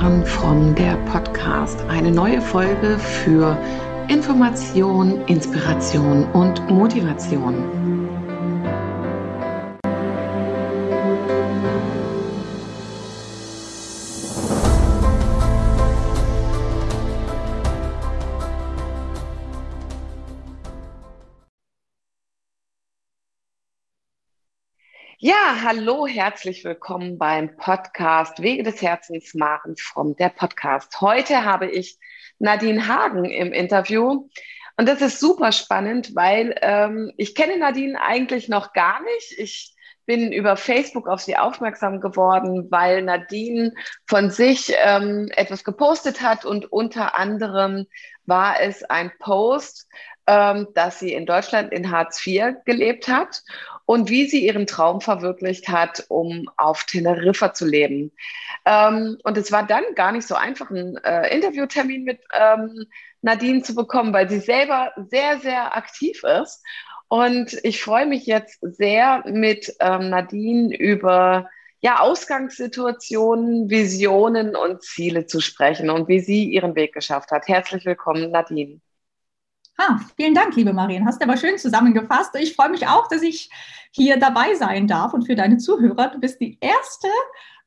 Maren from der Podcast. Eine neue Folge für Information, Inspiration und Motivation. Hallo, herzlich willkommen beim Podcast Wege des Herzens, Maren from der Podcast. Heute habe ich Nadine Hagen im Interview. Und das ist super spannend, weil ähm, ich kenne Nadine eigentlich noch gar nicht. Ich bin über Facebook auf sie aufmerksam geworden, weil Nadine von sich ähm, etwas gepostet hat und unter anderem war es ein Post, ähm, dass sie in Deutschland in Hartz IV gelebt hat und wie sie ihren Traum verwirklicht hat, um auf Teneriffa zu leben. Ähm, und es war dann gar nicht so einfach, einen äh, Interviewtermin mit ähm, Nadine zu bekommen, weil sie selber sehr, sehr aktiv ist. Und ich freue mich jetzt sehr mit ähm, Nadine über ja, Ausgangssituationen, Visionen und Ziele zu sprechen und wie sie ihren Weg geschafft hat. Herzlich willkommen, Nadine. Ah, vielen Dank, liebe Marien. Hast du aber schön zusammengefasst. Ich freue mich auch, dass ich hier dabei sein darf und für deine Zuhörer. Du bist die erste,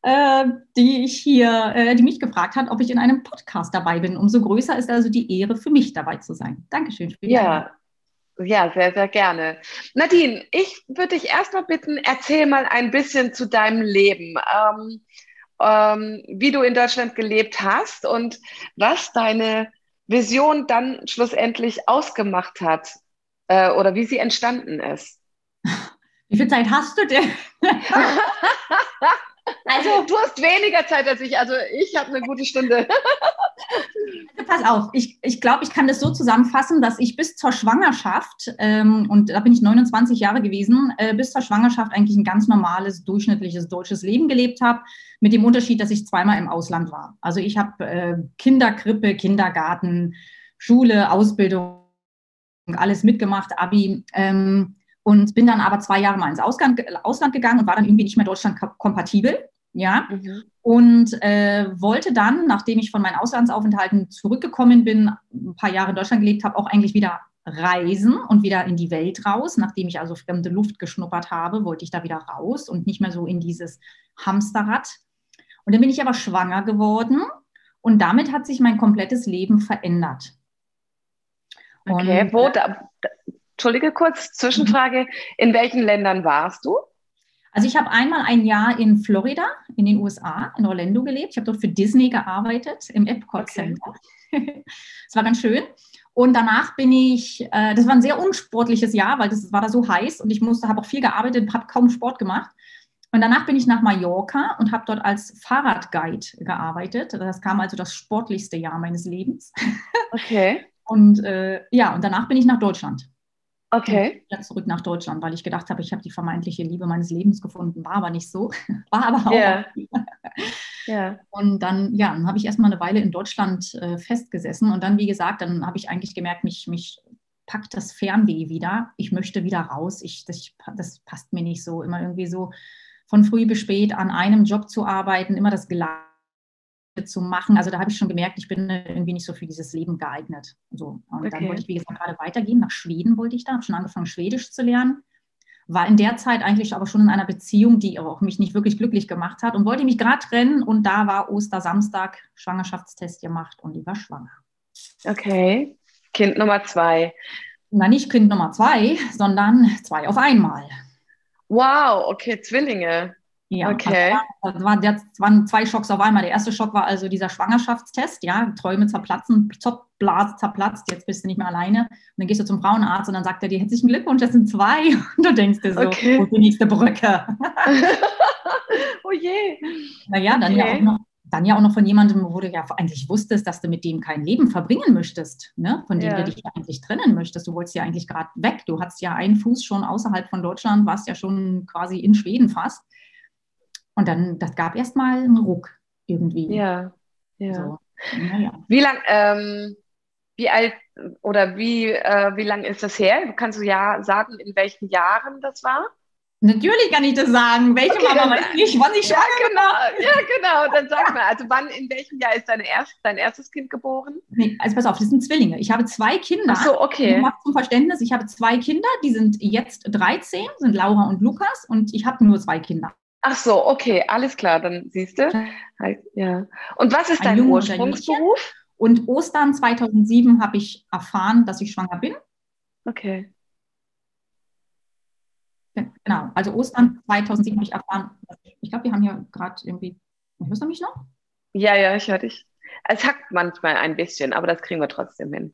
äh, die ich hier, äh, die mich gefragt hat, ob ich in einem Podcast dabei bin. Umso größer ist also die Ehre für mich dabei zu sein. Dankeschön. Für die ja. Ja, sehr, sehr gerne. Nadine, ich würde dich erstmal bitten, erzähl mal ein bisschen zu deinem Leben. Ähm, ähm, wie du in Deutschland gelebt hast und was deine Vision dann schlussendlich ausgemacht hat äh, oder wie sie entstanden ist. Wie viel Zeit hast du denn? also du hast weniger Zeit als ich. Also ich habe eine gute Stunde. Also pass auf, ich, ich glaube, ich kann das so zusammenfassen, dass ich bis zur Schwangerschaft, ähm, und da bin ich 29 Jahre gewesen, äh, bis zur Schwangerschaft eigentlich ein ganz normales, durchschnittliches deutsches Leben gelebt habe, mit dem Unterschied, dass ich zweimal im Ausland war. Also ich habe äh, Kinderkrippe, Kindergarten, Schule, Ausbildung, alles mitgemacht, Abi. Ähm, und bin dann aber zwei Jahre mal ins Ausland, Ausland gegangen und war dann irgendwie nicht mehr Deutschland kompatibel. Ja, mhm. und äh, wollte dann, nachdem ich von meinen Auslandsaufenthalten zurückgekommen bin, ein paar Jahre in Deutschland gelebt habe, auch eigentlich wieder reisen und wieder in die Welt raus. Nachdem ich also fremde Luft geschnuppert habe, wollte ich da wieder raus und nicht mehr so in dieses Hamsterrad. Und dann bin ich aber schwanger geworden und damit hat sich mein komplettes Leben verändert. Okay, und, wo, da, Entschuldige kurz, Zwischenfrage, in welchen Ländern warst du? Also ich habe einmal ein Jahr in Florida, in den USA, in Orlando gelebt. Ich habe dort für Disney gearbeitet, im Epcot okay. Center. Es war ganz schön. Und danach bin ich, äh, das war ein sehr unsportliches Jahr, weil das war da so heiß und ich musste, habe auch viel gearbeitet, habe kaum Sport gemacht. Und danach bin ich nach Mallorca und habe dort als Fahrradguide gearbeitet. Das kam also das sportlichste Jahr meines Lebens. Okay. Und äh, ja, und danach bin ich nach Deutschland. Okay. Wieder zurück nach Deutschland, weil ich gedacht habe, ich habe die vermeintliche Liebe meines Lebens gefunden. War aber nicht so. War aber auch. Yeah. yeah. Und dann, ja, dann habe ich erstmal eine Weile in Deutschland äh, festgesessen. Und dann, wie gesagt, dann habe ich eigentlich gemerkt, mich, mich packt das Fernweh wieder. Ich möchte wieder raus. Ich, das, das passt mir nicht so. Immer irgendwie so von früh bis spät an einem Job zu arbeiten, immer das Gleiche zu machen. Also da habe ich schon gemerkt, ich bin irgendwie nicht so für dieses Leben geeignet. So. Und okay. dann wollte ich, wie gesagt, gerade weitergehen. Nach Schweden wollte ich da, habe schon angefangen, Schwedisch zu lernen. War in der Zeit eigentlich aber schon in einer Beziehung, die auch mich nicht wirklich glücklich gemacht hat und wollte mich gerade trennen. Und da war Ostersamstag, Schwangerschaftstest gemacht und ich war schwanger. Okay. Kind Nummer zwei. Na, nicht Kind Nummer zwei, sondern zwei auf einmal. Wow, okay, Zwillinge. Ja, okay. Also das, war, das waren zwei Schocks auf einmal. Der erste Schock war also dieser Schwangerschaftstest, ja, Träume zerplatzen, Blase zerplatzt, jetzt bist du nicht mehr alleine. Und dann gehst du zum Frauenarzt und dann sagt er dir herzlichen Glückwunsch, das sind zwei. Und du denkst dir so, okay. wo ist die nächste Brücke? oh je. Naja, dann okay. ja auch noch dann ja auch noch von jemandem, wo du ja eigentlich wusstest, dass du mit dem kein Leben verbringen möchtest, ne? von dem ja. du dich ja eigentlich trennen möchtest. Du wolltest ja eigentlich gerade weg. Du hattest ja einen Fuß schon außerhalb von Deutschland, warst ja schon quasi in Schweden fast. Und dann, das gab erstmal einen Ruck irgendwie. Ja, ja. So. Naja. Wie lang, ähm, wie alt oder wie, äh, wie lang ist das her? Kannst du ja sagen, in welchen Jahren das war? Natürlich kann ich das sagen. Welche okay, Mama weiß nicht, wann ich schwanger ja, genau, Ja, genau. Dann sag mal, also wann, in welchem Jahr ist dein, erst, dein erstes Kind geboren? Nee, also pass auf, das sind Zwillinge. Ich habe zwei Kinder. Ach so, okay. Zum Verständnis, ich habe zwei Kinder, die sind jetzt 13, sind Laura und Lukas und ich habe nur zwei Kinder. Ach so, okay, alles klar, dann siehst du. Ja. Und was ist dein Ursprungsberuf? Und Ostern 2007 habe ich erfahren, dass ich schwanger bin. Okay. Genau, also Ostern 2007 habe ich erfahren. Ich glaube, wir haben hier gerade irgendwie. Hörst du mich noch? Ja, ja, ich höre dich. Es hackt manchmal ein bisschen, aber das kriegen wir trotzdem hin.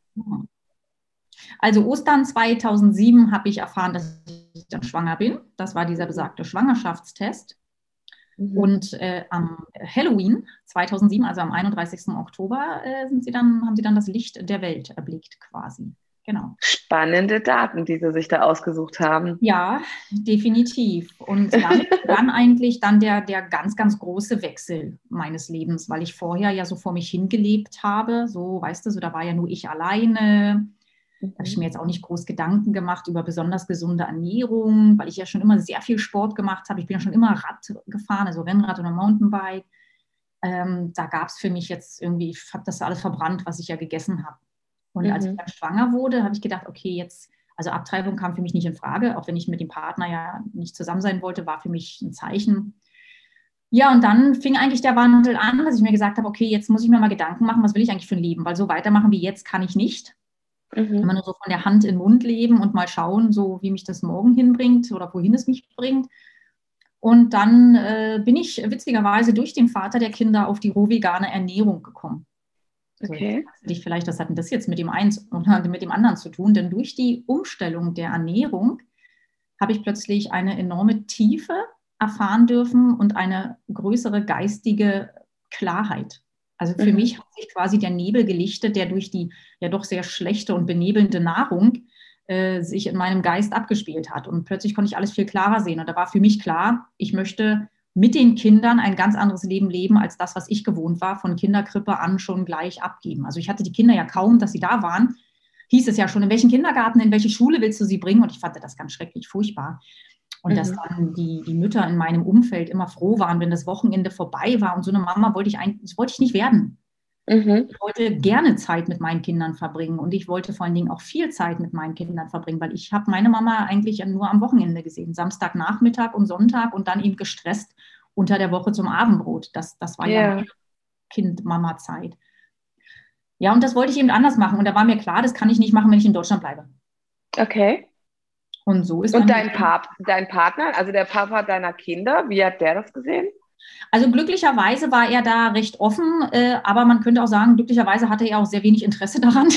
Also Ostern 2007 habe ich erfahren, dass ich dann schwanger bin. Das war dieser besagte Schwangerschaftstest. Mhm. Und äh, am Halloween 2007, also am 31. Oktober, äh, sind sie dann, haben sie dann das Licht der Welt erblickt quasi. Genau. Spannende Daten, die Sie sich da ausgesucht haben. Ja, definitiv. Und dann, dann eigentlich dann der, der ganz, ganz große Wechsel meines Lebens, weil ich vorher ja so vor mich hingelebt habe. So, weißt du, so da war ja nur ich alleine. Da habe ich mhm. mir jetzt auch nicht groß Gedanken gemacht über besonders gesunde Ernährung, weil ich ja schon immer sehr viel Sport gemacht habe. Ich bin ja schon immer Rad gefahren, also Rennrad oder Mountainbike. Ähm, da gab es für mich jetzt irgendwie, ich habe das alles verbrannt, was ich ja gegessen habe. Und mhm. als ich mhm. dann schwanger wurde, habe ich gedacht, okay, jetzt, also Abtreibung kam für mich nicht in Frage, auch wenn ich mit dem Partner ja nicht zusammen sein wollte, war für mich ein Zeichen. Ja, und dann fing eigentlich der Wandel an, dass ich mir gesagt habe, okay, jetzt muss ich mir mal Gedanken machen, was will ich eigentlich für ein Leben? Weil so weitermachen wie jetzt kann ich nicht. Mhm. Immer nur so von der Hand in den Mund leben und mal schauen, so wie mich das morgen hinbringt oder wohin es mich bringt. Und dann äh, bin ich witzigerweise durch den Vater der Kinder auf die rohvegane Ernährung gekommen. Okay. So, dich vielleicht, was hat denn das jetzt mit dem einen oder mit dem anderen zu tun? Denn durch die Umstellung der Ernährung habe ich plötzlich eine enorme Tiefe erfahren dürfen und eine größere geistige Klarheit. Also für mhm. mich hat sich quasi der Nebel gelichtet, der durch die ja doch sehr schlechte und benebelnde Nahrung äh, sich in meinem Geist abgespielt hat. Und plötzlich konnte ich alles viel klarer sehen. Und da war für mich klar, ich möchte mit den Kindern ein ganz anderes Leben leben als das, was ich gewohnt war, von Kinderkrippe an schon gleich abgeben. Also ich hatte die Kinder ja kaum, dass sie da waren. Hieß es ja schon, in welchen Kindergarten, in welche Schule willst du sie bringen? Und ich fand das ganz schrecklich, furchtbar. Und mhm. dass dann die, die Mütter in meinem Umfeld immer froh waren, wenn das Wochenende vorbei war. Und so eine Mama wollte ich eigentlich, wollte ich nicht werden. Mhm. Ich wollte gerne Zeit mit meinen Kindern verbringen und ich wollte vor allen Dingen auch viel Zeit mit meinen Kindern verbringen, weil ich habe meine Mama eigentlich nur am Wochenende gesehen, Samstagnachmittag und Sonntag und dann eben gestresst unter der Woche zum Abendbrot. Das, das war yeah. ja Kind-Mama-Zeit. Ja, und das wollte ich eben anders machen. Und da war mir klar, das kann ich nicht machen, wenn ich in Deutschland bleibe. Okay. Und so ist Und dein, Pap dein Partner, also der Papa deiner Kinder, wie hat der das gesehen? Also glücklicherweise war er da recht offen, äh, aber man könnte auch sagen, glücklicherweise hatte er auch sehr wenig Interesse daran.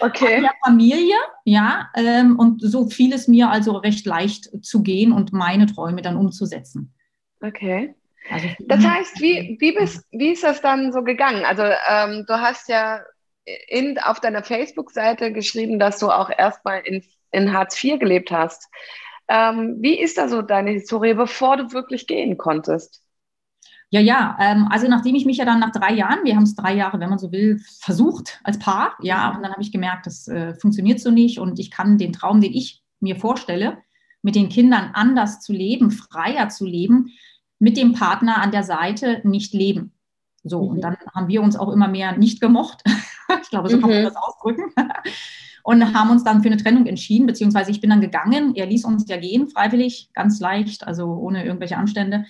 Okay. An der Familie, ja, ähm, und so fiel es mir also recht leicht zu gehen und meine Träume dann umzusetzen. Okay. Also, das heißt, wie, wie, bist, wie ist das dann so gegangen? Also ähm, du hast ja in, auf deiner Facebook-Seite geschrieben, dass du auch erstmal in, in Hartz IV gelebt hast. Ähm, wie ist da so deine Historie, bevor du wirklich gehen konntest? Ja, ja, ähm, also nachdem ich mich ja dann nach drei Jahren, wir haben es drei Jahre, wenn man so will, versucht als Paar, ja, und dann habe ich gemerkt, das äh, funktioniert so nicht und ich kann den Traum, den ich mir vorstelle, mit den Kindern anders zu leben, freier zu leben, mit dem Partner an der Seite nicht leben. So, mhm. und dann haben wir uns auch immer mehr nicht gemocht. ich glaube, so kann man mhm. das ausdrücken. und haben uns dann für eine Trennung entschieden, beziehungsweise ich bin dann gegangen. Er ließ uns ja gehen, freiwillig, ganz leicht, also ohne irgendwelche Anstände.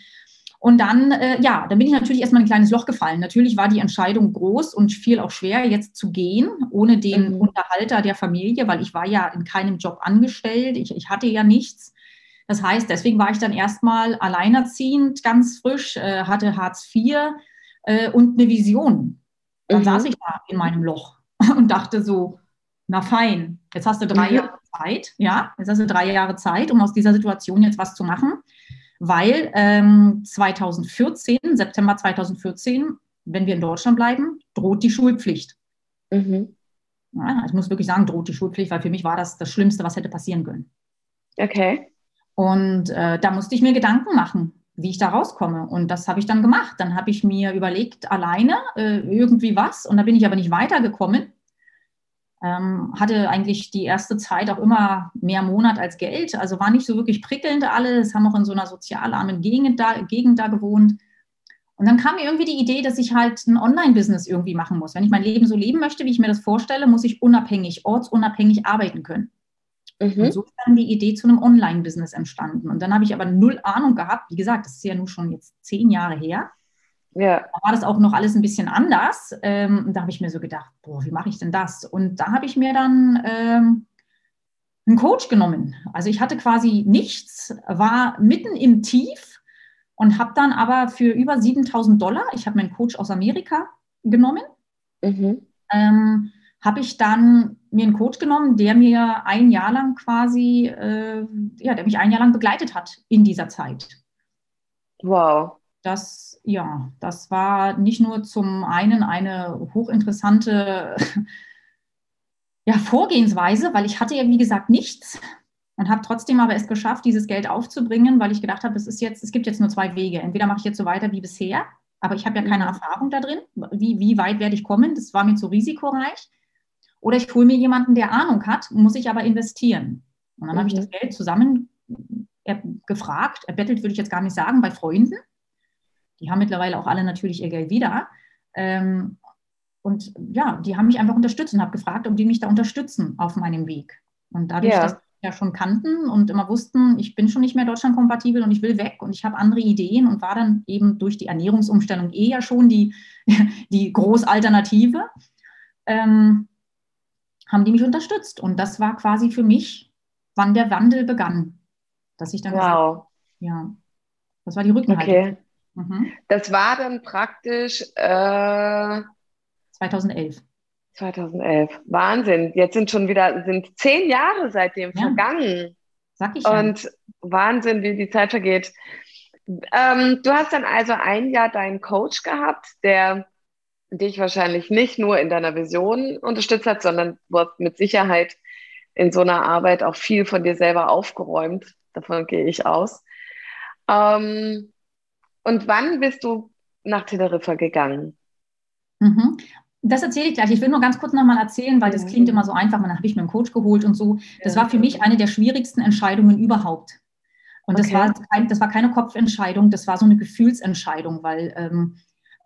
Und dann, äh, ja, dann bin ich natürlich erstmal ein kleines Loch gefallen. Natürlich war die Entscheidung groß und viel auch schwer, jetzt zu gehen, ohne den mhm. Unterhalter der Familie, weil ich war ja in keinem Job angestellt. Ich, ich hatte ja nichts. Das heißt, deswegen war ich dann erstmal alleinerziehend, ganz frisch, äh, hatte Hartz IV äh, und eine Vision. Dann mhm. saß ich da in meinem Loch und dachte so, na fein, jetzt hast du drei mhm. Jahre Zeit, ja, jetzt hast du drei Jahre Zeit, um aus dieser Situation jetzt was zu machen, weil ähm, 2014, September 2014, wenn wir in Deutschland bleiben, droht die Schulpflicht. Mhm. Ja, ich muss wirklich sagen, droht die Schulpflicht, weil für mich war das das Schlimmste, was hätte passieren können. Okay. Und äh, da musste ich mir Gedanken machen, wie ich da rauskomme. Und das habe ich dann gemacht. Dann habe ich mir überlegt, alleine äh, irgendwie was. Und da bin ich aber nicht weitergekommen. Ähm, hatte eigentlich die erste Zeit auch immer mehr Monat als Geld, also war nicht so wirklich prickelnd alles, haben auch in so einer sozialarmen Gegend da, Gegend da gewohnt. Und dann kam mir irgendwie die Idee, dass ich halt ein Online-Business irgendwie machen muss. Wenn ich mein Leben so leben möchte, wie ich mir das vorstelle, muss ich unabhängig, ortsunabhängig arbeiten können. Mhm. Und so ist dann die Idee zu einem Online-Business entstanden. Und dann habe ich aber null Ahnung gehabt. Wie gesagt, das ist ja nun schon jetzt zehn Jahre her. Ja. Da war das auch noch alles ein bisschen anders. Ähm, und da habe ich mir so gedacht, boah, wie mache ich denn das? Und da habe ich mir dann ähm, einen Coach genommen. Also ich hatte quasi nichts, war mitten im Tief und habe dann aber für über 7000 Dollar, ich habe meinen Coach aus Amerika genommen, mhm. ähm, habe ich dann mir einen Coach genommen, der mir ein Jahr lang quasi, äh, ja, der mich ein Jahr lang begleitet hat in dieser Zeit. Wow. Das, ja, das war nicht nur zum einen eine hochinteressante ja, Vorgehensweise, weil ich hatte ja, wie gesagt, nichts und habe trotzdem aber es geschafft, dieses Geld aufzubringen, weil ich gedacht habe, es ist jetzt, es gibt jetzt nur zwei Wege. Entweder mache ich jetzt so weiter wie bisher, aber ich habe ja keine mhm. Erfahrung da drin. Wie, wie weit werde ich kommen? Das war mir zu risikoreich. Oder ich hole mir jemanden, der Ahnung hat, muss ich aber investieren. Und dann mhm. habe ich das mhm. Geld zusammen er, gefragt, erbettelt würde ich jetzt gar nicht sagen, bei Freunden. Die haben mittlerweile auch alle natürlich ihr Geld wieder. Ähm, und ja, die haben mich einfach unterstützt und habe gefragt, ob die mich da unterstützen auf meinem Weg. Und dadurch, ja. dass die ja schon kannten und immer wussten, ich bin schon nicht mehr deutschlandkompatibel und ich will weg und ich habe andere Ideen und war dann eben durch die Ernährungsumstellung eh ja schon die, die Großalternative. Ähm, haben die mich unterstützt. Und das war quasi für mich, wann der Wandel begann. Dass ich dann wow. Gesagt, ja, das war die Rückenhaltung. Okay. Mhm. Das war dann praktisch äh, 2011. 2011. Wahnsinn. Jetzt sind schon wieder sind zehn Jahre seitdem ja. vergangen. Sag ich Und ja. Wahnsinn, wie die Zeit vergeht. Ähm, du hast dann also ein Jahr deinen Coach gehabt, der dich wahrscheinlich nicht nur in deiner Vision unterstützt hat, sondern du hast mit Sicherheit in so einer Arbeit auch viel von dir selber aufgeräumt. Davon gehe ich aus. Ähm, und wann bist du nach Teneriffa gegangen? Mhm. Das erzähle ich gleich. Ich will nur ganz kurz nochmal erzählen, weil das klingt immer so einfach. dann habe ich mir einen Coach geholt und so. Das war für mich eine der schwierigsten Entscheidungen überhaupt. Und okay. das, war kein, das war keine Kopfentscheidung, das war so eine Gefühlsentscheidung, weil ähm,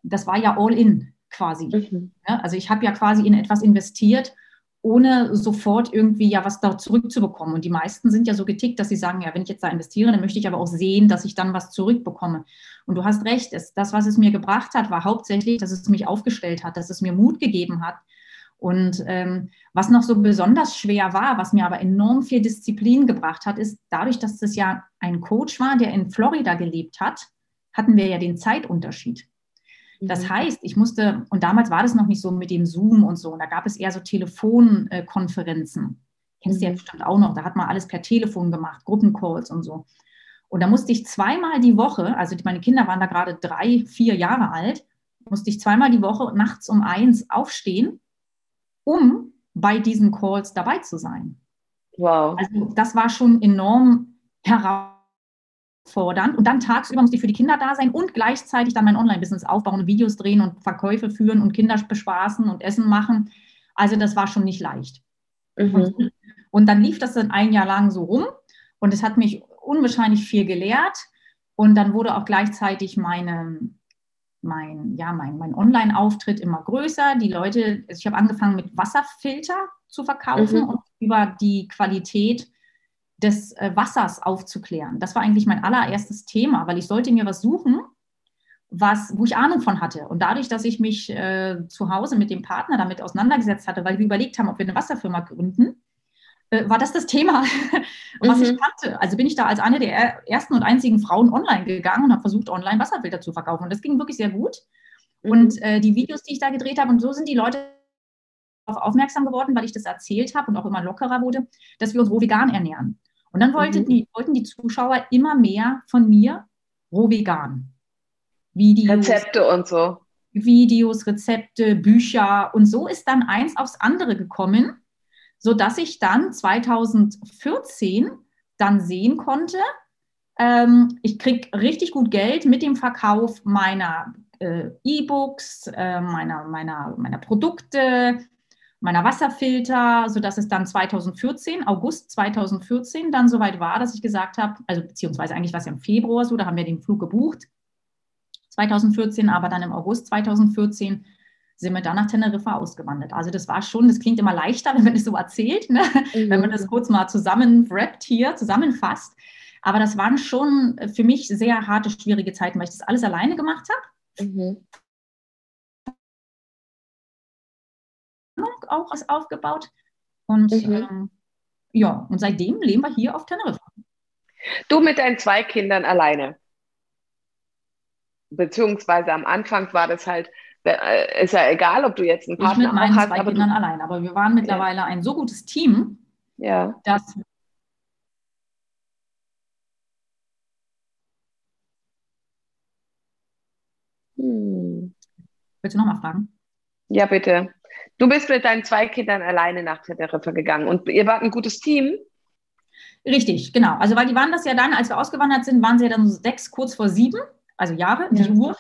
das war ja all in quasi. Mhm. Ja, also ich habe ja quasi in etwas investiert, ohne sofort irgendwie ja was da zurückzubekommen. Und die meisten sind ja so getickt, dass sie sagen, ja, wenn ich jetzt da investiere, dann möchte ich aber auch sehen, dass ich dann was zurückbekomme. Und du hast recht, es, das, was es mir gebracht hat, war hauptsächlich, dass es mich aufgestellt hat, dass es mir Mut gegeben hat. Und ähm, was noch so besonders schwer war, was mir aber enorm viel Disziplin gebracht hat, ist dadurch, dass es ja ein Coach war, der in Florida gelebt hat, hatten wir ja den Zeitunterschied. Das mhm. heißt, ich musste, und damals war das noch nicht so mit dem Zoom und so, und da gab es eher so Telefonkonferenzen. Kennst du ja mhm. bestimmt auch noch, da hat man alles per Telefon gemacht, Gruppencalls und so. Und da musste ich zweimal die Woche, also meine Kinder waren da gerade drei, vier Jahre alt, musste ich zweimal die Woche nachts um eins aufstehen, um bei diesen Calls dabei zu sein. Wow. Also das war schon enorm herausfordernd fordernd. Und dann tagsüber musste ich für die Kinder da sein und gleichzeitig dann mein Online-Business aufbauen und Videos drehen und Verkäufe führen und Kinder bespaßen und Essen machen. Also das war schon nicht leicht. Mhm. Und, und, dann lief das dann ein Jahr lang so rum und es hat mich unwahrscheinlich viel gelehrt. Und dann wurde auch gleichzeitig meine, mein, ja, mein, mein Online-Auftritt immer größer. Die Leute, also ich habe angefangen mit Wasserfilter zu verkaufen mhm. und über die Qualität des äh, Wassers aufzuklären. Das war eigentlich mein allererstes Thema, weil ich sollte mir was suchen, was, wo ich Ahnung von hatte. Und dadurch, dass ich mich äh, zu Hause mit dem Partner damit auseinandergesetzt hatte, weil wir überlegt haben, ob wir eine Wasserfirma gründen, äh, war das das Thema, was mhm. ich kannte. Also bin ich da als eine der ersten und einzigen Frauen online gegangen und habe versucht, online Wasserfilter zu verkaufen. Und das ging wirklich sehr gut. Mhm. Und äh, die Videos, die ich da gedreht habe, und so sind die Leute darauf aufmerksam geworden, weil ich das erzählt habe und auch immer lockerer wurde, dass wir uns roh vegan ernähren. Und dann wollten, mhm. die, wollten die Zuschauer immer mehr von mir roh vegan. Videos, Rezepte und so. Videos, Rezepte, Bücher. Und so ist dann eins aufs andere gekommen, sodass ich dann 2014 dann sehen konnte, ähm, ich kriege richtig gut Geld mit dem Verkauf meiner äh, E-Books, äh, meiner, meiner, meiner Produkte, meiner Wasserfilter, sodass es dann 2014, August 2014, dann soweit war, dass ich gesagt habe, also beziehungsweise eigentlich war es ja im Februar so, da haben wir den Flug gebucht, 2014, aber dann im August 2014 sind wir dann nach Teneriffa ausgewandert. Also das war schon, das klingt immer leichter, wenn man das so erzählt, ne? mhm. wenn man das kurz mal zusammenwrappt hier, zusammenfasst. Aber das waren schon für mich sehr harte, schwierige Zeiten, weil ich das alles alleine gemacht habe. Mhm. Auch aufgebaut. Und mhm. ähm, ja, und seitdem leben wir hier auf Teneriffa. Du mit deinen zwei Kindern alleine. Beziehungsweise am Anfang war das halt äh, ist ja egal, ob du jetzt einen Partner ich mit meinen hast, zwei Kindern allein. Aber wir waren mittlerweile ja. ein so gutes Team, ja. dass hm. Willst du nochmal fragen? Ja, bitte. Du bist mit deinen zwei Kindern alleine nach Teneriffa gegangen und ihr wart ein gutes Team. Richtig, genau. Also, weil die waren das ja dann, als wir ausgewandert sind, waren sie ja dann sechs, kurz vor sieben also Jahre, die ja. Uhr.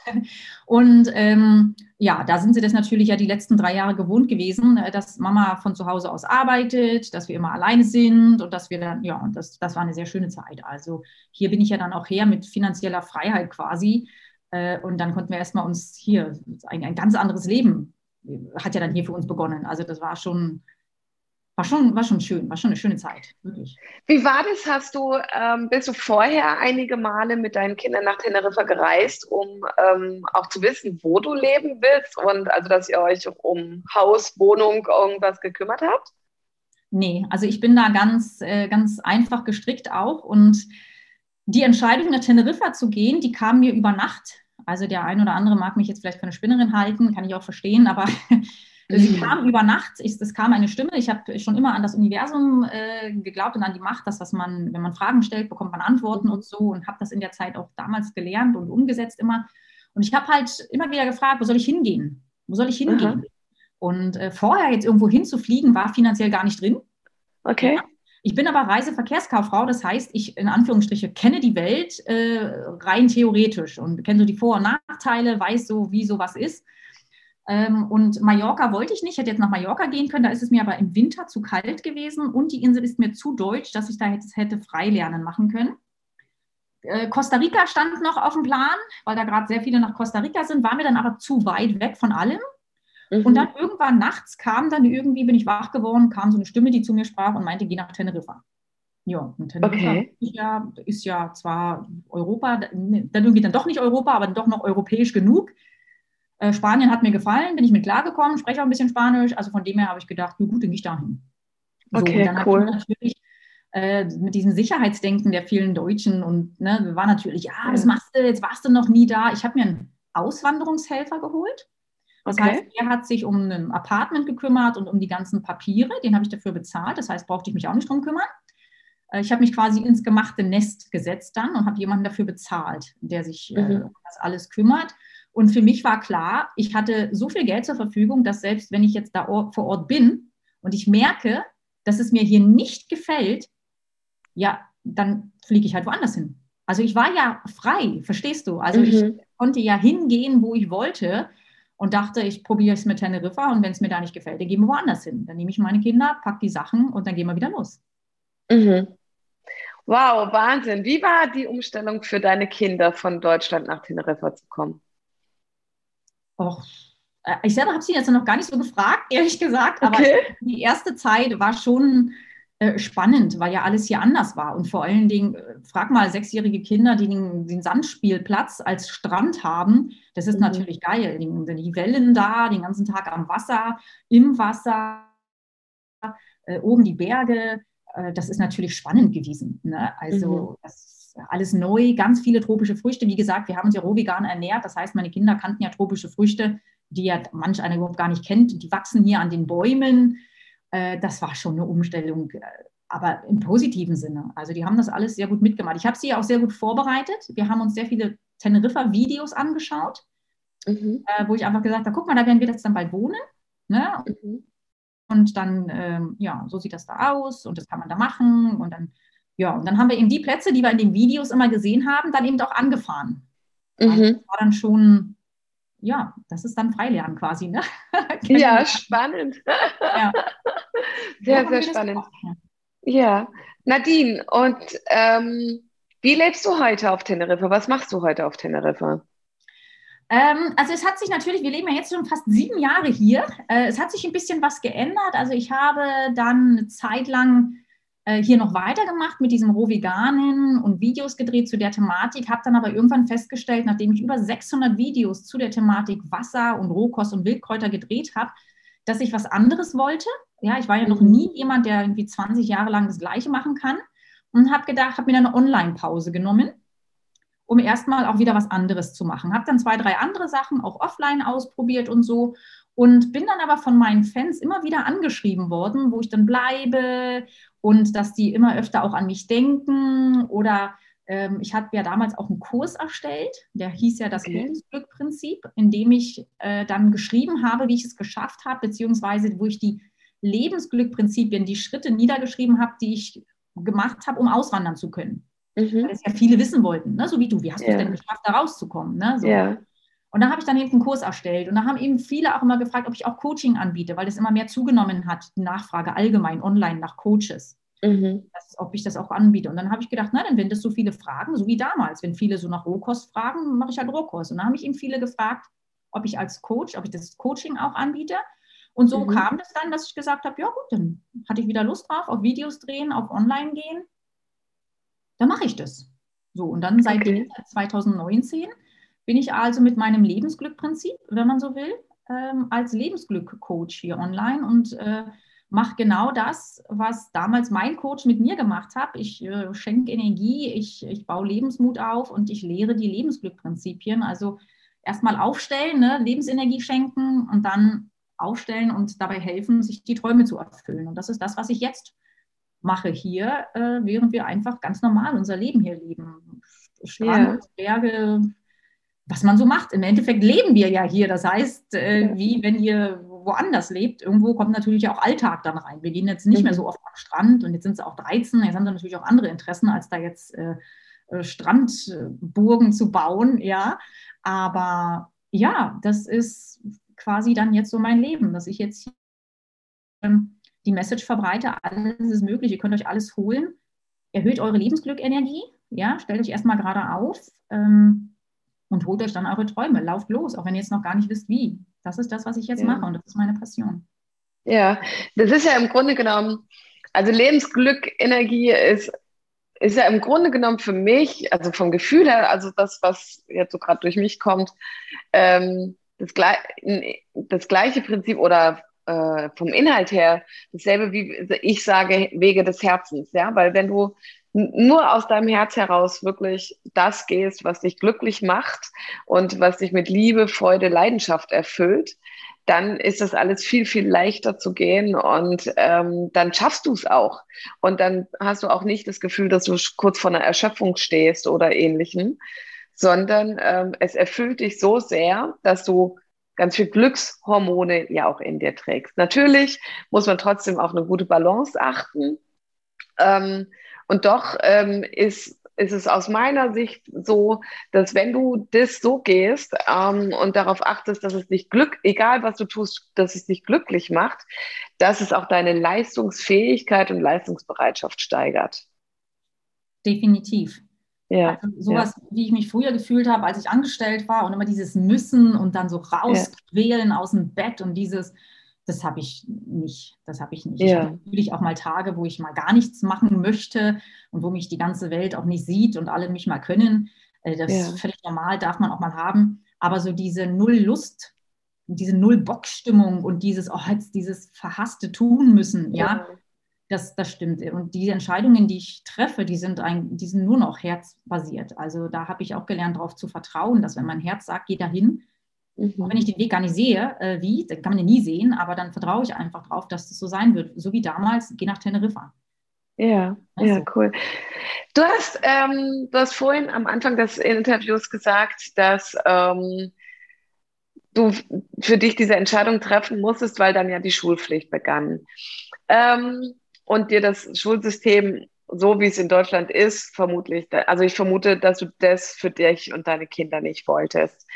Und ähm, ja, da sind sie das natürlich ja die letzten drei Jahre gewohnt gewesen, äh, dass Mama von zu Hause aus arbeitet, dass wir immer alleine sind und dass wir dann, ja, und das, das war eine sehr schöne Zeit. Also hier bin ich ja dann auch her mit finanzieller Freiheit quasi. Äh, und dann konnten wir erstmal uns hier ein, ein ganz anderes Leben hat ja dann hier für uns begonnen. Also das war schon war schon, war schon schön, war schon eine schöne Zeit, wirklich. Wie war das? Hast du, ähm, bist du vorher einige Male mit deinen Kindern nach Teneriffa gereist, um ähm, auch zu wissen, wo du leben willst und also, dass ihr euch um Haus, Wohnung, irgendwas gekümmert habt? Nee, also ich bin da ganz, äh, ganz einfach gestrickt auch und die Entscheidung nach Teneriffa zu gehen, die kam mir über Nacht. Also der ein oder andere mag mich jetzt vielleicht für eine Spinnerin halten, kann ich auch verstehen, aber Sie mhm. kam über Nacht, es kam eine Stimme. Ich habe schon immer an das Universum äh, geglaubt und an die Macht, dass was man, wenn man Fragen stellt, bekommt man Antworten und so und habe das in der Zeit auch damals gelernt und umgesetzt immer. Und ich habe halt immer wieder gefragt, wo soll ich hingehen? Wo soll ich hingehen? Aha. Und äh, vorher jetzt irgendwo hinzufliegen, war finanziell gar nicht drin. Okay. Ich bin aber Reiseverkehrskauffrau, das heißt, ich in Anführungsstriche kenne die Welt äh, rein theoretisch und kenne so die Vor- und Nachteile, weiß so, wie sowas ist. Ähm, und Mallorca wollte ich nicht, ich hätte jetzt nach Mallorca gehen können, da ist es mir aber im Winter zu kalt gewesen und die Insel ist mir zu deutsch, dass ich da hätte, hätte frei lernen machen können. Äh, Costa Rica stand noch auf dem Plan, weil da gerade sehr viele nach Costa Rica sind, war mir dann aber zu weit weg von allem. Mhm. Und dann irgendwann nachts kam dann irgendwie, bin ich wach geworden, kam so eine Stimme, die zu mir sprach und meinte, geh nach Teneriffa. Ja, und Teneriffa okay. ist, ja, ist ja zwar Europa, dann irgendwie dann doch nicht Europa, aber doch noch europäisch genug. Äh, Spanien hat mir gefallen, bin ich mit klargekommen, spreche auch ein bisschen Spanisch. Also von dem her habe ich gedacht, gut, dann gehe ich dahin. So, okay, dann cool. natürlich äh, mit diesem Sicherheitsdenken der vielen Deutschen und ne, war natürlich, ja, das machst du, jetzt warst du noch nie da. Ich habe mir einen Auswanderungshelfer geholt. Das okay. heißt, er hat sich um ein Apartment gekümmert und um die ganzen Papiere. Den habe ich dafür bezahlt. Das heißt, brauchte ich mich auch nicht drum kümmern. Äh, ich habe mich quasi ins gemachte Nest gesetzt dann und habe jemanden dafür bezahlt, der sich äh, mhm. um das alles kümmert. Und für mich war klar, ich hatte so viel Geld zur Verfügung, dass selbst wenn ich jetzt da vor Ort bin und ich merke, dass es mir hier nicht gefällt, ja, dann fliege ich halt woanders hin. Also ich war ja frei, verstehst du? Also mhm. ich konnte ja hingehen, wo ich wollte und dachte, ich probiere es mit Teneriffa und wenn es mir da nicht gefällt, dann gehen wir woanders hin. Dann nehme ich meine Kinder, packe die Sachen und dann gehen wir wieder los. Mhm. Wow, Wahnsinn. Wie war die Umstellung für deine Kinder, von Deutschland nach Teneriffa zu kommen? Och, äh, ich selber habe sie jetzt noch gar nicht so gefragt, ehrlich gesagt, aber okay. die erste Zeit war schon spannend, weil ja alles hier anders war. Und vor allen Dingen, äh, frag mal sechsjährige Kinder, die den, den Sandspielplatz als Strand haben. Das ist mhm. natürlich geil. Die, die, Wellen da, den ganzen Tag am Wasser, im Wasser, äh, oben die Berge. Äh, das ist natürlich spannend gewesen. Ne? Also, mhm. das alles neu, ganz viele tropische Früchte. Wie gesagt, wir haben uns ja roh vegan ernährt. Das heißt, meine Kinder kannten ja tropische Früchte, die ja manch einer überhaupt gar nicht kennt. Die wachsen hier an den Bäumen. Äh, das war schon eine Umstellung, äh, aber im positiven Sinne. Also die haben das alles sehr gut mitgemacht. Ich habe sie ja auch sehr gut vorbereitet. Wir haben uns sehr viele Teneriffa-Videos angeschaut, mhm. Äh, wo ich einfach gesagt habe, guck mal, da werden wir jetzt dann bald wohnen. Ne? Mhm. Und dann, ähm, ja, so sieht das da aus und das kann man da machen. Und dann ja, und dann haben wir eben die Plätze, die wir in den Videos immer gesehen haben, dann eben auch angefahren. Mhm. Also das war dann schon, ja, das ist dann Freilernen quasi, ne? ja, spannend. ja. Sehr, sehr spannend. Ja, Nadine, und ähm, wie lebst du heute auf Teneriffa? Was machst du heute auf Teneriffa? Ähm, also es hat sich natürlich, wir leben ja jetzt schon fast sieben Jahre hier. Äh, es hat sich ein bisschen was geändert. Also ich habe dann eine Zeit lang äh, hier noch weitergemacht mit diesem Rohveganen und Videos gedreht zu der Thematik, habe dann aber irgendwann festgestellt, nachdem ich über 600 Videos zu der Thematik Wasser und Rohkost und Wildkräuter gedreht habe, dass ich was anderes wollte. Ja, ich war ja noch mhm. nie jemand, der irgendwie 20 Jahre lang das Gleiche machen kann und habe gedacht, habe mir dann eine Online-Pause genommen, um erstmal auch wieder was anderes zu machen. Habe dann zwei, drei andere Sachen auch offline ausprobiert und so und bin dann aber von meinen Fans immer wieder angeschrieben worden, wo ich dann bleibe und dass die immer öfter auch an mich denken oder ähm, ich habe ja damals auch einen Kurs erstellt, der hieß ja das okay. Lebensglückprinzip, in dem ich äh, dann geschrieben habe, wie ich es geschafft habe, beziehungsweise wo ich die Lebensglückprinzipien, die Schritte niedergeschrieben habe, die ich gemacht habe, um auswandern zu können. Mhm. Weil es ja viele wissen wollten, ne? so wie du, wie hast du es denn geschafft, da rauszukommen? Ne? So. Und da habe ich dann eben einen Kurs erstellt. Und da haben eben viele auch immer gefragt, ob ich auch Coaching anbiete, weil das immer mehr zugenommen hat, die Nachfrage allgemein online nach Coaches. Mhm. Das, ob ich das auch anbiete. Und dann habe ich gedacht, na, dann wenn das so viele fragen, so wie damals, wenn viele so nach Rohkost fragen, mache ich halt Rohkost. Und dann habe ich eben viele gefragt, ob ich als Coach, ob ich das Coaching auch anbiete. Und so mhm. kam das dann, dass ich gesagt habe, ja gut, dann hatte ich wieder Lust drauf, auf Videos drehen, auf Online gehen. Dann mache ich das. So, und dann seit okay. 2019 bin ich also mit meinem Lebensglückprinzip, wenn man so will, ähm, als Lebensglück-Coach hier online und äh, mache genau das, was damals mein Coach mit mir gemacht hat. Ich äh, schenke Energie, ich, ich baue Lebensmut auf und ich lehre die Lebensglückprinzipien. Also erstmal aufstellen, ne? Lebensenergie schenken und dann aufstellen und dabei helfen, sich die Träume zu erfüllen. Und das ist das, was ich jetzt mache hier, äh, während wir einfach ganz normal unser Leben hier leben. Strand, ja. Berge, was man so macht. Im Endeffekt leben wir ja hier. Das heißt, äh, wie wenn ihr woanders lebt, irgendwo kommt natürlich auch Alltag dann rein. Wir gehen jetzt nicht mehr mhm. so oft am Strand und jetzt sind es auch 13. Jetzt haben sie natürlich auch andere Interessen, als da jetzt äh, äh, Strandburgen zu bauen. Ja, aber ja, das ist quasi dann jetzt so mein Leben, dass ich jetzt ähm, die Message verbreite, alles ist möglich, ihr könnt euch alles holen. Erhöht eure Lebensglückenergie, ja, stellt euch erstmal gerade auf. Ähm, und holt euch dann eure Träume, lauft los, auch wenn ihr jetzt noch gar nicht wisst, wie. Das ist das, was ich jetzt ja. mache und das ist meine Passion. Ja, das ist ja im Grunde genommen, also Lebensglück, Energie ist, ist ja im Grunde genommen für mich, also vom Gefühl her, also das, was jetzt so gerade durch mich kommt, ähm, das, das gleiche Prinzip oder äh, vom Inhalt her dasselbe wie ich sage, Wege des Herzens, ja, weil wenn du nur aus deinem Herz heraus wirklich das gehst, was dich glücklich macht und was dich mit Liebe, Freude, Leidenschaft erfüllt, dann ist das alles viel, viel leichter zu gehen und ähm, dann schaffst du es auch. Und dann hast du auch nicht das Gefühl, dass du kurz vor einer Erschöpfung stehst oder ähnlichem, sondern ähm, es erfüllt dich so sehr, dass du ganz viel Glückshormone ja auch in dir trägst. Natürlich muss man trotzdem auf eine gute Balance achten. Ähm, und doch ähm, ist, ist es aus meiner Sicht so, dass wenn du das so gehst ähm, und darauf achtest, dass es dich glück, egal was du tust, dass es dich glücklich macht, dass es auch deine Leistungsfähigkeit und Leistungsbereitschaft steigert. Definitiv. Ja, also sowas, ja. wie ich mich früher gefühlt habe, als ich angestellt war und immer dieses Müssen und dann so rausquälen ja. aus dem Bett und dieses, das habe ich nicht. Das habe ich nicht. Ja. Ich habe natürlich auch mal Tage, wo ich mal gar nichts machen möchte und wo mich die ganze Welt auch nicht sieht und alle mich mal können. Äh, das ja. ist völlig normal, darf man auch mal haben. Aber so diese Null-Lust, diese Null-Bock-Stimmung und dieses, oh, jetzt dieses verhasste tun müssen, ja, ja das, das stimmt. Und die Entscheidungen, die ich treffe, die sind, ein, die sind nur noch herzbasiert. Also da habe ich auch gelernt, darauf zu vertrauen, dass wenn mein Herz sagt, geh dahin, Mhm. Auch wenn ich den Weg gar nicht sehe, äh, wie, dann kann man den nie sehen, aber dann vertraue ich einfach darauf, dass das so sein wird. So wie damals, geh nach Teneriffa. Ja, also. ja, cool. Du hast, ähm, du hast vorhin am Anfang des Interviews gesagt, dass ähm, du für dich diese Entscheidung treffen musstest, weil dann ja die Schulpflicht begann. Ähm, und dir das Schulsystem, so wie es in Deutschland ist, vermutlich, also ich vermute, dass du das für dich und deine Kinder nicht wolltest.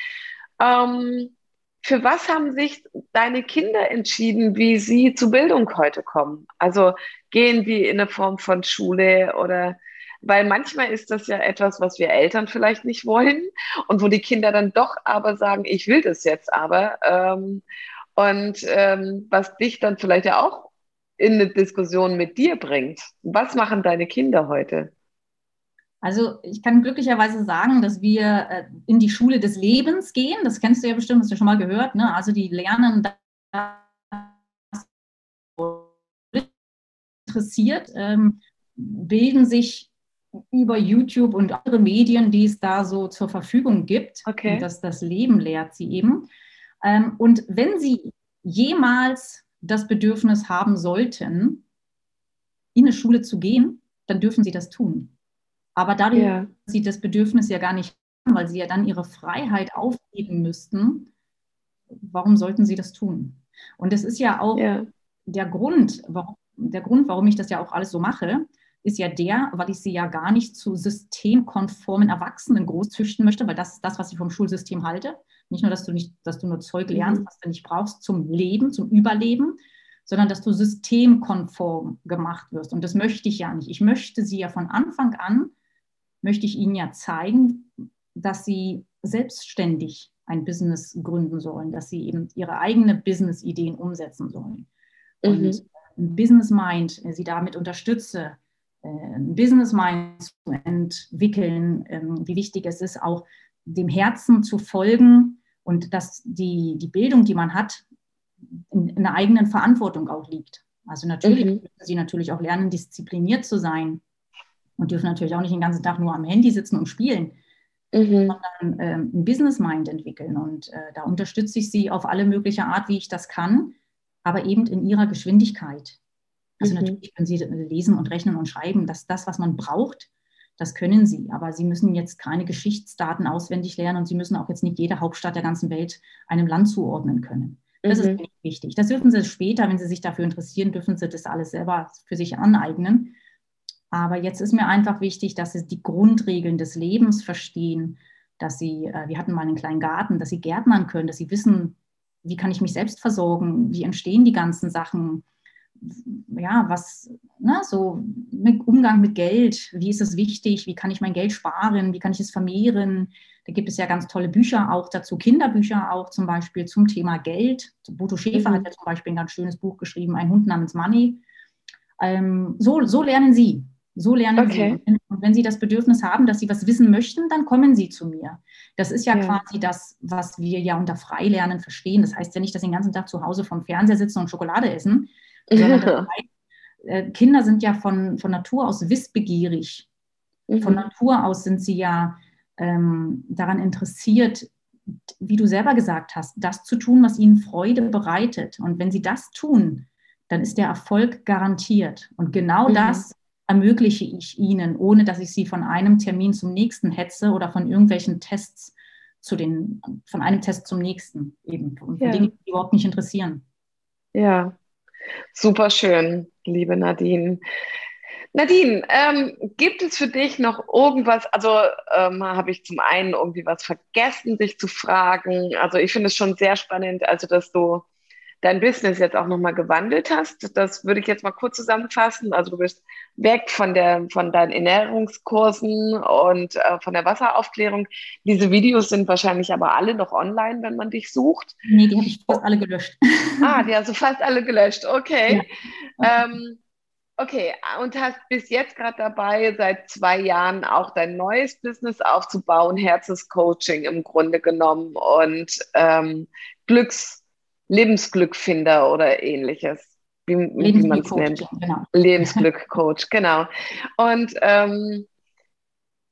Ähm, für was haben sich deine Kinder entschieden, wie sie zu Bildung heute kommen? Also gehen die in eine Form von Schule oder weil manchmal ist das ja etwas, was wir Eltern vielleicht nicht wollen und wo die Kinder dann doch aber sagen, ich will das jetzt aber. Ähm, und ähm, was dich dann vielleicht ja auch in eine Diskussion mit dir bringt. Was machen deine Kinder heute? Also ich kann glücklicherweise sagen, dass wir äh, in die Schule des Lebens gehen. Das kennst du ja bestimmt, hast du schon mal gehört. Ne? Also die lernen das interessiert, ähm, bilden sich über YouTube und andere Medien, die es da so zur Verfügung gibt. Okay. Und das, das Leben lehrt sie eben. Ähm, und wenn sie jemals das Bedürfnis haben sollten, in eine Schule zu gehen, dann dürfen sie das tun. Aber dadurch, ja. dass sie das Bedürfnis ja gar nicht haben, weil sie ja dann ihre Freiheit aufgeben müssten, warum sollten sie das tun? Und das ist ja auch ja. der Grund, warum, der Grund, warum ich das ja auch alles so mache, ist ja der, weil ich sie ja gar nicht zu systemkonformen Erwachsenen großzüchten möchte, weil das ist das, was ich vom Schulsystem halte. Nicht nur, dass du nicht, dass du nur Zeug mhm. lernst, was du nicht brauchst zum Leben, zum Überleben, sondern dass du systemkonform gemacht wirst. Und das möchte ich ja nicht. Ich möchte sie ja von Anfang an, möchte ich ihnen ja zeigen, dass sie selbstständig ein Business gründen sollen, dass sie eben ihre eigenen Business-Ideen umsetzen sollen. Mhm. Und ein Business Mind sie damit unterstütze, Business Mind zu entwickeln, ähm, wie wichtig es ist, auch dem Herzen zu folgen und dass die, die Bildung, die man hat, in, in einer eigenen Verantwortung auch liegt. Also natürlich mhm. müssen sie natürlich auch lernen, diszipliniert zu sein und dürfen natürlich auch nicht den ganzen Tag nur am Handy sitzen und spielen, mhm. sondern äh, ein Business Mind entwickeln. Und äh, da unterstütze ich sie auf alle mögliche Art, wie ich das kann, aber eben in ihrer Geschwindigkeit. Also mhm. natürlich können sie lesen und rechnen und schreiben, dass das, was man braucht, das können sie, aber sie müssen jetzt keine Geschichtsdaten auswendig lernen und sie müssen auch jetzt nicht jede Hauptstadt der ganzen Welt einem Land zuordnen können. Das mhm. ist wichtig. Das dürfen sie später, wenn sie sich dafür interessieren, dürfen sie das alles selber für sich aneignen. Aber jetzt ist mir einfach wichtig, dass sie die Grundregeln des Lebens verstehen, dass sie, äh, wir hatten mal einen kleinen Garten, dass sie gärtnern können, dass sie wissen, wie kann ich mich selbst versorgen, wie entstehen die ganzen Sachen, ja, was, ne, so mit Umgang mit Geld, wie ist es wichtig, wie kann ich mein Geld sparen, wie kann ich es vermehren. Da gibt es ja ganz tolle Bücher auch dazu, Kinderbücher auch zum Beispiel zum Thema Geld. Boto Schäfer mhm. hat ja zum Beispiel ein ganz schönes Buch geschrieben, Ein Hund namens Money. Ähm, so, so lernen Sie. So lernen okay. Sie. Und wenn Sie das Bedürfnis haben, dass Sie was wissen möchten, dann kommen Sie zu mir. Das ist ja, ja, quasi das, was wir ja unter Freilernen verstehen. Das heißt ja nicht, dass Sie den ganzen Tag zu Hause vom Fernseher sitzen und Schokolade essen, Äh, Kinder sind ja von, von Natur aus wissbegierig. Mhm. Von Natur aus sind sie ja ähm, daran interessiert, wie du selber gesagt hast, das zu tun, was ihnen Freude bereitet. Und wenn sie das tun, dann ist der Erfolg garantiert. Und genau mhm. das ermögliche ich ihnen, ohne dass ich sie von einem Termin zum nächsten hetze oder von irgendwelchen Tests zu den, von einem Test zum nächsten eben. Und ja. Dinge, die überhaupt nicht interessieren. Ja, Super schön, liebe Nadine. Nadine, ähm, gibt es für dich noch irgendwas, also ähm, habe ich zum einen irgendwie was vergessen, dich zu fragen. Also ich finde es schon sehr spannend, also dass du dein Business jetzt auch nochmal gewandelt hast. Das würde ich jetzt mal kurz zusammenfassen. Also du bist weg von, der, von deinen Ernährungskursen und äh, von der Wasseraufklärung. Diese Videos sind wahrscheinlich aber alle noch online, wenn man dich sucht. Nee, die habe ich fast alle gelöscht. Ah, die hast du fast alle gelöscht. Okay. Ja. Ähm, okay, und hast bis jetzt gerade dabei, seit zwei Jahren auch dein neues Business aufzubauen, Herzenscoaching im Grunde genommen und ähm, Glücks Lebensglückfinder oder ähnliches, wie, wie man es nennt. Genau. Lebensglückcoach, genau. Und ähm,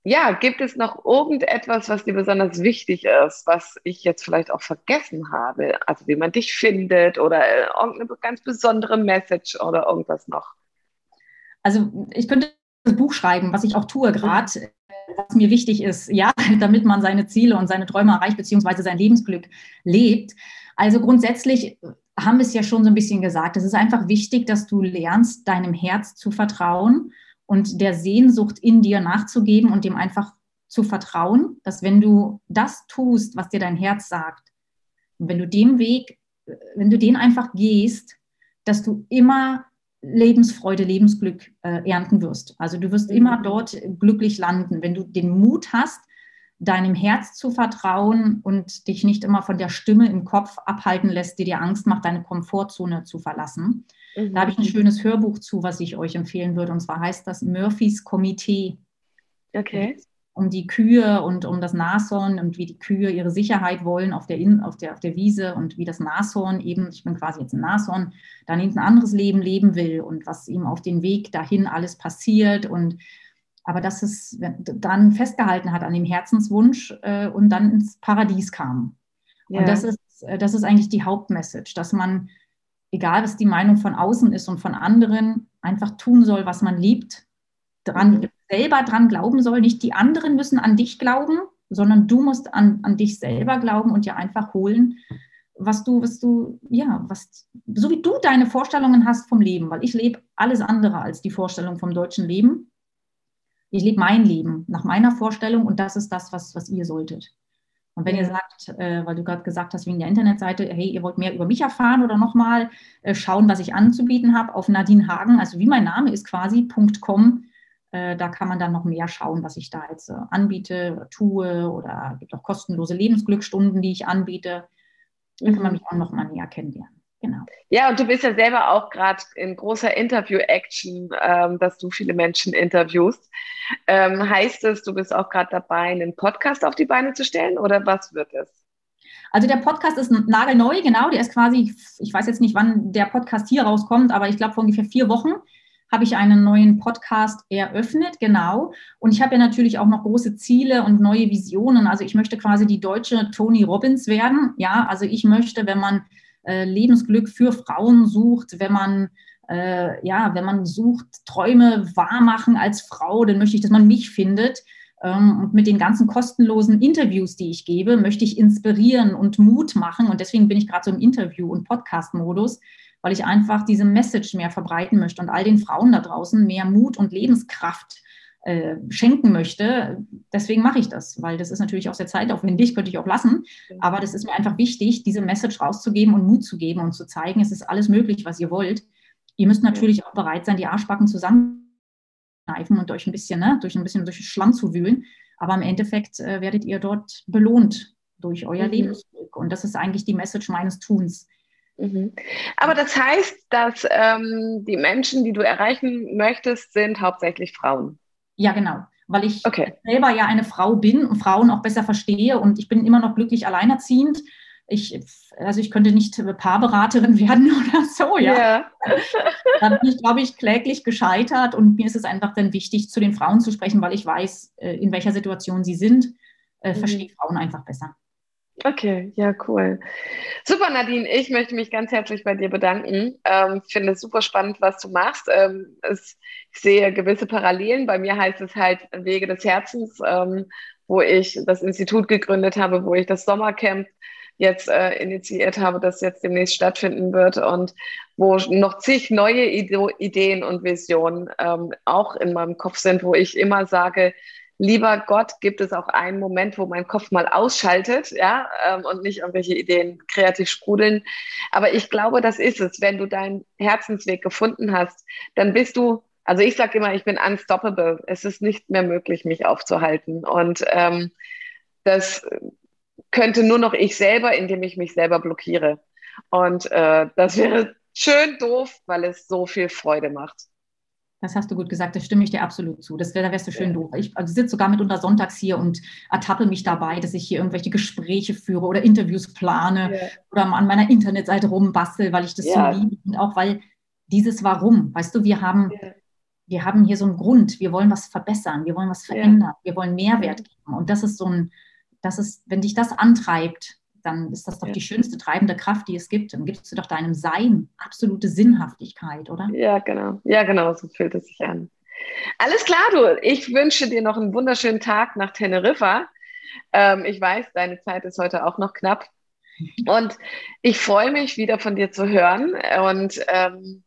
ja, gibt es noch irgendetwas, was dir besonders wichtig ist, was ich jetzt vielleicht auch vergessen habe? Also wie man dich findet oder äh, irgendeine ganz besondere Message oder irgendwas noch? Also ich könnte das Buch schreiben, was ich auch tue gerade, was mir wichtig ist, ja, damit man seine Ziele und seine Träume erreicht, beziehungsweise sein Lebensglück lebt. Also grundsätzlich haben wir es ja schon so ein bisschen gesagt. Es ist einfach wichtig, dass du lernst, deinem Herz zu vertrauen und der Sehnsucht in dir nachzugeben und dem einfach zu vertrauen, dass wenn du das tust, was dir dein Herz sagt, und wenn du dem Weg, wenn du den einfach gehst, dass du immer Lebensfreude, Lebensglück äh, ernten wirst. Also du wirst immer mhm. dort glücklich landen, wenn du den Mut hast, deinem Herz zu vertrauen und dich nicht immer von der Stimme im Kopf abhalten lässt, die dir Angst macht, deine Komfortzone zu verlassen. Mhm. Da habe ich ein schönes Hörbuch zu, was ich euch empfehlen würde. Und zwar heißt das Murphys Komitee. Okay um die Kühe und um das Nashorn und wie die Kühe ihre Sicherheit wollen auf der, In auf der, auf der Wiese und wie das Nashorn eben, ich bin quasi jetzt ein Nashorn, dann ein anderes Leben leben will und was ihm auf den Weg dahin alles passiert und aber dass es dann festgehalten hat an dem Herzenswunsch äh, und dann ins Paradies kam. Ja. Und das ist, äh, das ist eigentlich die Hauptmessage, dass man, egal was die Meinung von außen ist und von anderen, einfach tun soll, was man liebt, dran, mhm selber dran glauben soll. Nicht die anderen müssen an dich glauben, sondern du musst an, an dich selber glauben und dir einfach holen, was du, was du, ja, was, so wie du deine Vorstellungen hast vom Leben, weil ich lebe alles andere als die Vorstellung vom deutschen Leben. Ich lebe mein Leben nach meiner Vorstellung und das ist das, was, was ihr solltet. Und wenn ihr sagt, äh, weil du gerade gesagt hast, wegen der Internetseite, hey, ihr wollt mehr über mich erfahren oder nochmal äh, schauen, was ich anzubieten habe, auf Nadine Hagen, also wie mein Name ist quasi, .com, äh, da kann man dann noch mehr schauen, was ich da jetzt äh, anbiete oder tue oder gibt auch kostenlose Lebensglückstunden, die ich anbiete. Da kann man mhm. mich auch noch mal näher kennenlernen. Genau. Ja, und du bist ja selber auch gerade in großer Interview-Action, ähm, dass du viele Menschen interviewst. Ähm, heißt es, du bist auch gerade dabei, einen Podcast auf die Beine zu stellen oder was wird es? Also der Podcast ist nagelneu, genau. Der ist quasi, ich weiß jetzt nicht, wann der Podcast hier rauskommt, aber ich glaube vor ungefähr vier Wochen habe ich einen neuen Podcast eröffnet, genau. Und ich habe ja natürlich auch noch große Ziele und neue Visionen. Also ich möchte quasi die deutsche Tony Robbins werden. Ja, also ich möchte, wenn man äh, Lebensglück für Frauen sucht, wenn man äh, ja, wenn man sucht, Träume wahr als Frau, dann möchte ich, dass man mich findet. Ähm, und mit den ganzen kostenlosen Interviews, die ich gebe, möchte ich inspirieren und Mut machen. Und deswegen bin ich gerade so im Interview- und Podcast-Modus, weil ich einfach diese Message mehr verbreiten möchte und all den Frauen da draußen mehr Mut und Lebenskraft äh, schenken möchte. Deswegen mache ich das, weil das ist natürlich auch sehr zeitaufwendig, könnte ich auch lassen. Aber das ist mir einfach wichtig, diese Message rauszugeben und Mut zu geben und zu zeigen, es ist alles möglich, was ihr wollt. Ihr müsst natürlich auch bereit sein, die Arschbacken zusammenkneifen und euch ein bisschen, ne, durch ein bisschen durch den Schlamm zu wühlen. Aber im Endeffekt äh, werdet ihr dort belohnt durch euer mhm. Lebensglück. Und das ist eigentlich die Message meines Tuns. Mhm. Aber das heißt, dass ähm, die Menschen, die du erreichen möchtest, sind hauptsächlich Frauen. Ja, genau. Weil ich okay. selber ja eine Frau bin und Frauen auch besser verstehe und ich bin immer noch glücklich alleinerziehend. Ich, also ich könnte nicht Paarberaterin werden oder so, ja. Yeah. da bin ich, glaube ich, kläglich gescheitert und mir ist es einfach dann wichtig, zu den Frauen zu sprechen, weil ich weiß, äh, in welcher Situation sie sind, äh, mhm. verstehe Frauen einfach besser. Okay, ja, cool. Super, Nadine. Ich möchte mich ganz herzlich bei dir bedanken. Ähm, finde es super spannend, was du machst. Ähm, es, ich sehe gewisse Parallelen. Bei mir heißt es halt Wege des Herzens, ähm, wo ich das Institut gegründet habe, wo ich das Sommercamp jetzt äh, initiiert habe, das jetzt demnächst stattfinden wird und wo noch zig neue Ideen und Visionen ähm, auch in meinem Kopf sind, wo ich immer sage, lieber Gott, gibt es auch einen Moment, wo mein Kopf mal ausschaltet, ja, ähm, und nicht irgendwelche Ideen kreativ sprudeln. Aber ich glaube, das ist es. Wenn du deinen Herzensweg gefunden hast, dann bist du, also ich sage immer, ich bin unstoppable. Es ist nicht mehr möglich, mich aufzuhalten. Und ähm, das könnte nur noch ich selber, indem ich mich selber blockiere. Und äh, das wäre schön doof, weil es so viel Freude macht. Das hast du gut gesagt, das stimme ich dir absolut zu. Das wär, da wärst du schön ja. doof. Ich also sitze sogar mitunter sonntags hier und ertappe mich dabei, dass ich hier irgendwelche Gespräche führe oder Interviews plane ja. oder an meiner Internetseite rumbastel, weil ich das ja. so liebe. Und auch weil dieses Warum, weißt du, wir haben, wir haben hier so einen Grund, wir wollen was verbessern, wir wollen was verändern, wir wollen Mehrwert geben. Und das ist so ein, das ist, wenn dich das antreibt, dann ist das doch ja. die schönste treibende Kraft, die es gibt. Dann gibst du doch deinem Sein absolute Sinnhaftigkeit, oder? Ja, genau. Ja, genau, so fühlt es sich an. Alles klar, du. Ich wünsche dir noch einen wunderschönen Tag nach Teneriffa. Ähm, ich weiß, deine Zeit ist heute auch noch knapp. Und ich freue mich, wieder von dir zu hören. Und ähm,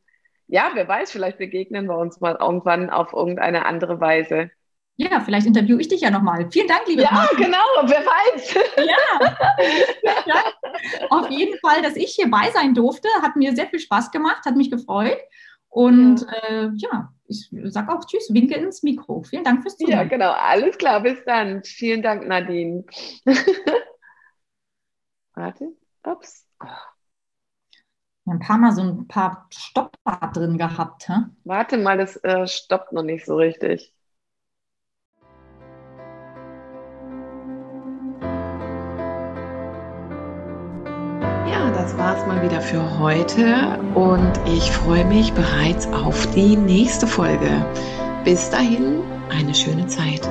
ja, wer weiß, vielleicht begegnen wir uns mal irgendwann auf irgendeine andere Weise. Ja, vielleicht interviewe ich dich ja nochmal. Vielen Dank, liebe Ja, Martin. genau, wer weiß. Ja. ja, auf jeden Fall, dass ich hier bei sein durfte. Hat mir sehr viel Spaß gemacht, hat mich gefreut. Und ja, äh, ja ich sage auch Tschüss, winke ins Mikro. Vielen Dank fürs Zuhören. Ja, genau, alles klar, bis dann. Vielen Dank, Nadine. Warte, ups. Ein paar Mal so ein paar Stopper drin gehabt. Hä? Warte mal, das äh, stoppt noch nicht so richtig. Das war's mal wieder für heute und ich freue mich bereits auf die nächste Folge. Bis dahin, eine schöne Zeit.